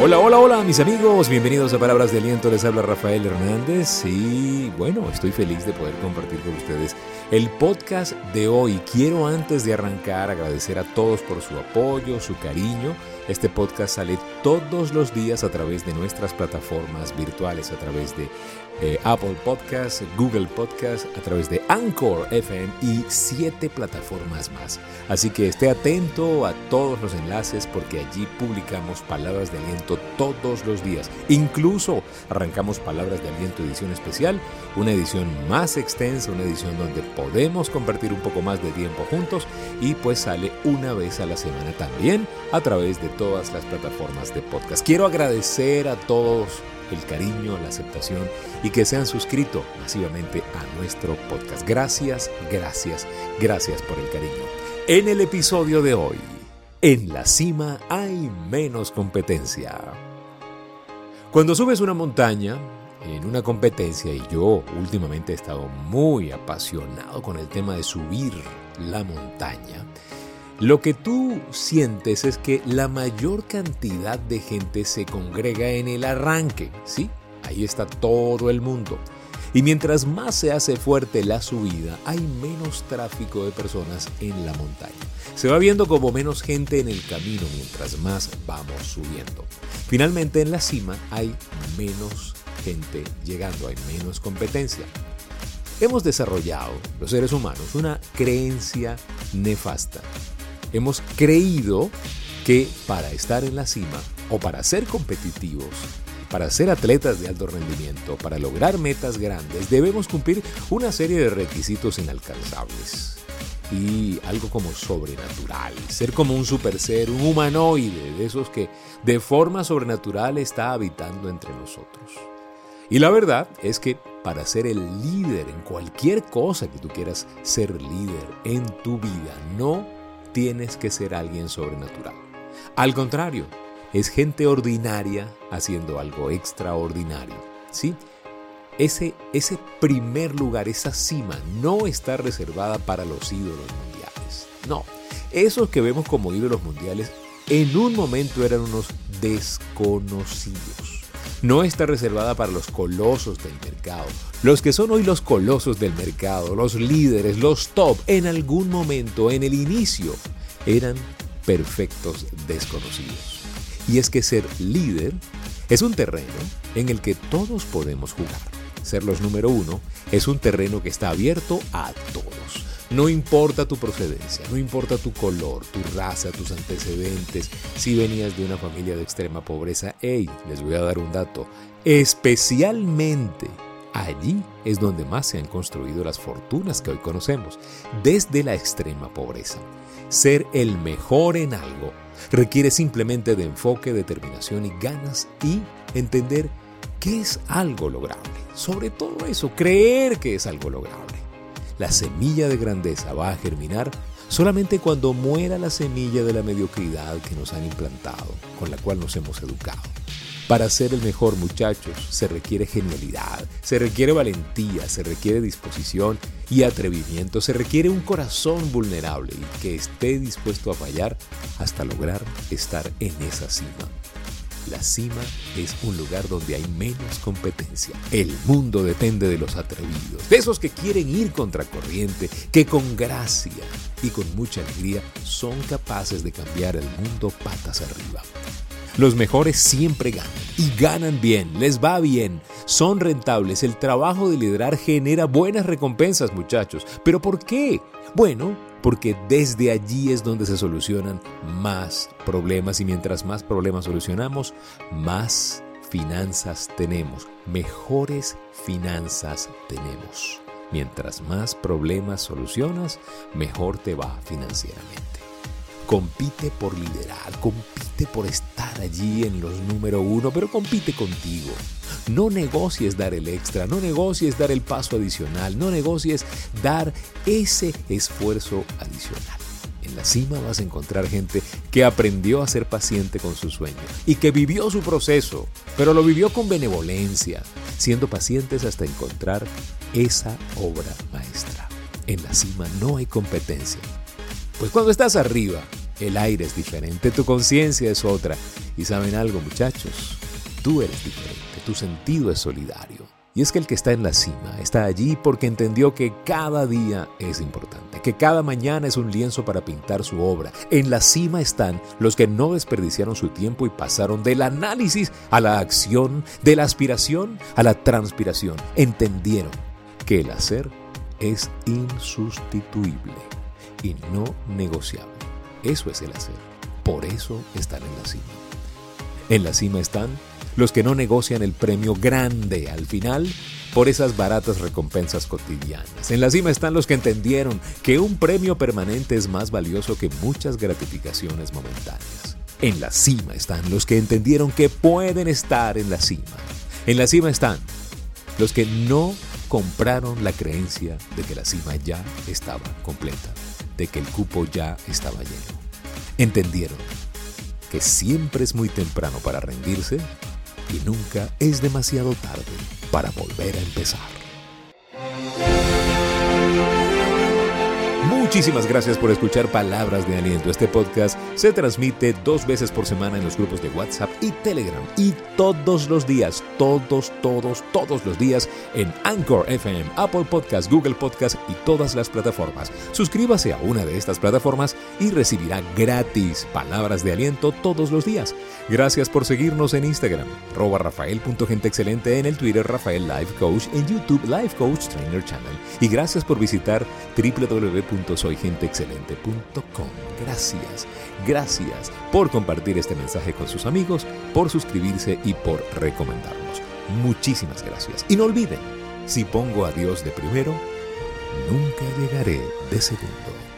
Hola, hola, hola mis amigos, bienvenidos a Palabras de Aliento, les habla Rafael Hernández y bueno, estoy feliz de poder compartir con ustedes el podcast de hoy. Quiero antes de arrancar agradecer a todos por su apoyo, su cariño. Este podcast sale todos los días a través de nuestras plataformas virtuales, a través de eh, Apple Podcast, Google Podcast, a través de Anchor FM y siete plataformas más. Así que esté atento a todos los enlaces porque allí publicamos palabras de aliento todos los días. Incluso arrancamos palabras de aliento edición especial, una edición más extensa, una edición donde podemos compartir un poco más de tiempo juntos y pues sale una vez a la semana también a través de todas las plataformas de podcast. Quiero agradecer a todos el cariño, la aceptación y que se han suscrito masivamente a nuestro podcast. Gracias, gracias, gracias por el cariño. En el episodio de hoy, en la cima hay menos competencia. Cuando subes una montaña, en una competencia, y yo últimamente he estado muy apasionado con el tema de subir la montaña, lo que tú sientes es que la mayor cantidad de gente se congrega en el arranque, ¿sí? Ahí está todo el mundo. Y mientras más se hace fuerte la subida, hay menos tráfico de personas en la montaña. Se va viendo como menos gente en el camino mientras más vamos subiendo. Finalmente en la cima hay menos gente llegando, hay menos competencia. Hemos desarrollado, los seres humanos, una creencia nefasta hemos creído que para estar en la cima o para ser competitivos, para ser atletas de alto rendimiento, para lograr metas grandes, debemos cumplir una serie de requisitos inalcanzables. Y algo como sobrenatural, ser como un super ser, un humanoide, de esos que de forma sobrenatural está habitando entre nosotros. Y la verdad es que para ser el líder en cualquier cosa que tú quieras ser líder en tu vida, no tienes que ser alguien sobrenatural. Al contrario, es gente ordinaria haciendo algo extraordinario. ¿Sí? Ese, ese primer lugar, esa cima, no está reservada para los ídolos mundiales. No, esos que vemos como ídolos mundiales en un momento eran unos desconocidos. No está reservada para los colosos del mercado. Los que son hoy los colosos del mercado, los líderes, los top, en algún momento, en el inicio, eran perfectos desconocidos. Y es que ser líder es un terreno en el que todos podemos jugar. Ser los número uno es un terreno que está abierto a todos. No importa tu procedencia, no importa tu color, tu raza, tus antecedentes, si venías de una familia de extrema pobreza, hey, les voy a dar un dato, especialmente allí es donde más se han construido las fortunas que hoy conocemos, desde la extrema pobreza. Ser el mejor en algo requiere simplemente de enfoque, determinación y ganas y entender que es algo lograble. Sobre todo eso, creer que es algo lograble. La semilla de grandeza va a germinar solamente cuando muera la semilla de la mediocridad que nos han implantado, con la cual nos hemos educado. Para ser el mejor muchachos se requiere genialidad, se requiere valentía, se requiere disposición y atrevimiento, se requiere un corazón vulnerable y que esté dispuesto a fallar hasta lograr estar en esa cima. La cima es un lugar donde hay menos competencia. El mundo depende de los atrevidos, de esos que quieren ir contra corriente, que con gracia y con mucha alegría son capaces de cambiar el mundo patas arriba. Los mejores siempre ganan y ganan bien, les va bien, son rentables. El trabajo de liderar genera buenas recompensas, muchachos. ¿Pero por qué? Bueno, porque desde allí es donde se solucionan más problemas y mientras más problemas solucionamos, más finanzas tenemos, mejores finanzas tenemos. Mientras más problemas solucionas, mejor te va financieramente. Compite por liderar, compite por estar allí en los número uno, pero compite contigo. No negocies dar el extra, no negocies dar el paso adicional, no negocies dar ese esfuerzo adicional. En la cima vas a encontrar gente que aprendió a ser paciente con su sueño y que vivió su proceso, pero lo vivió con benevolencia, siendo pacientes hasta encontrar esa obra maestra. En la cima no hay competencia, pues cuando estás arriba, el aire es diferente, tu conciencia es otra. Y saben algo muchachos, tú eres diferente, tu sentido es solidario. Y es que el que está en la cima está allí porque entendió que cada día es importante, que cada mañana es un lienzo para pintar su obra. En la cima están los que no desperdiciaron su tiempo y pasaron del análisis a la acción, de la aspiración a la transpiración. Entendieron que el hacer es insustituible y no negociable. Eso es el hacer. Por eso están en la cima. En la cima están los que no negocian el premio grande al final por esas baratas recompensas cotidianas. En la cima están los que entendieron que un premio permanente es más valioso que muchas gratificaciones momentáneas. En la cima están los que entendieron que pueden estar en la cima. En la cima están los que no compraron la creencia de que la cima ya estaba completa, de que el cupo ya estaba lleno. Entendieron que siempre es muy temprano para rendirse y nunca es demasiado tarde para volver a empezar. Muchísimas gracias por escuchar Palabras de Aliento. Este podcast se transmite dos veces por semana en los grupos de WhatsApp y Telegram y todos los días, todos, todos, todos los días en Anchor FM, Apple Podcast, Google Podcast y todas las plataformas. Suscríbase a una de estas plataformas y recibirá gratis Palabras de Aliento todos los días. Gracias por seguirnos en Instagram, rafael.genteexcelente en el Twitter Rafael Life Coach, en YouTube Life Coach Trainer Channel y gracias por visitar www.soygenteexcelente.com. Gracias, gracias por compartir este mensaje con sus amigos, por suscribirse y por recomendarnos. Muchísimas gracias. Y no olviden, si pongo a Dios de primero, nunca llegaré de segundo.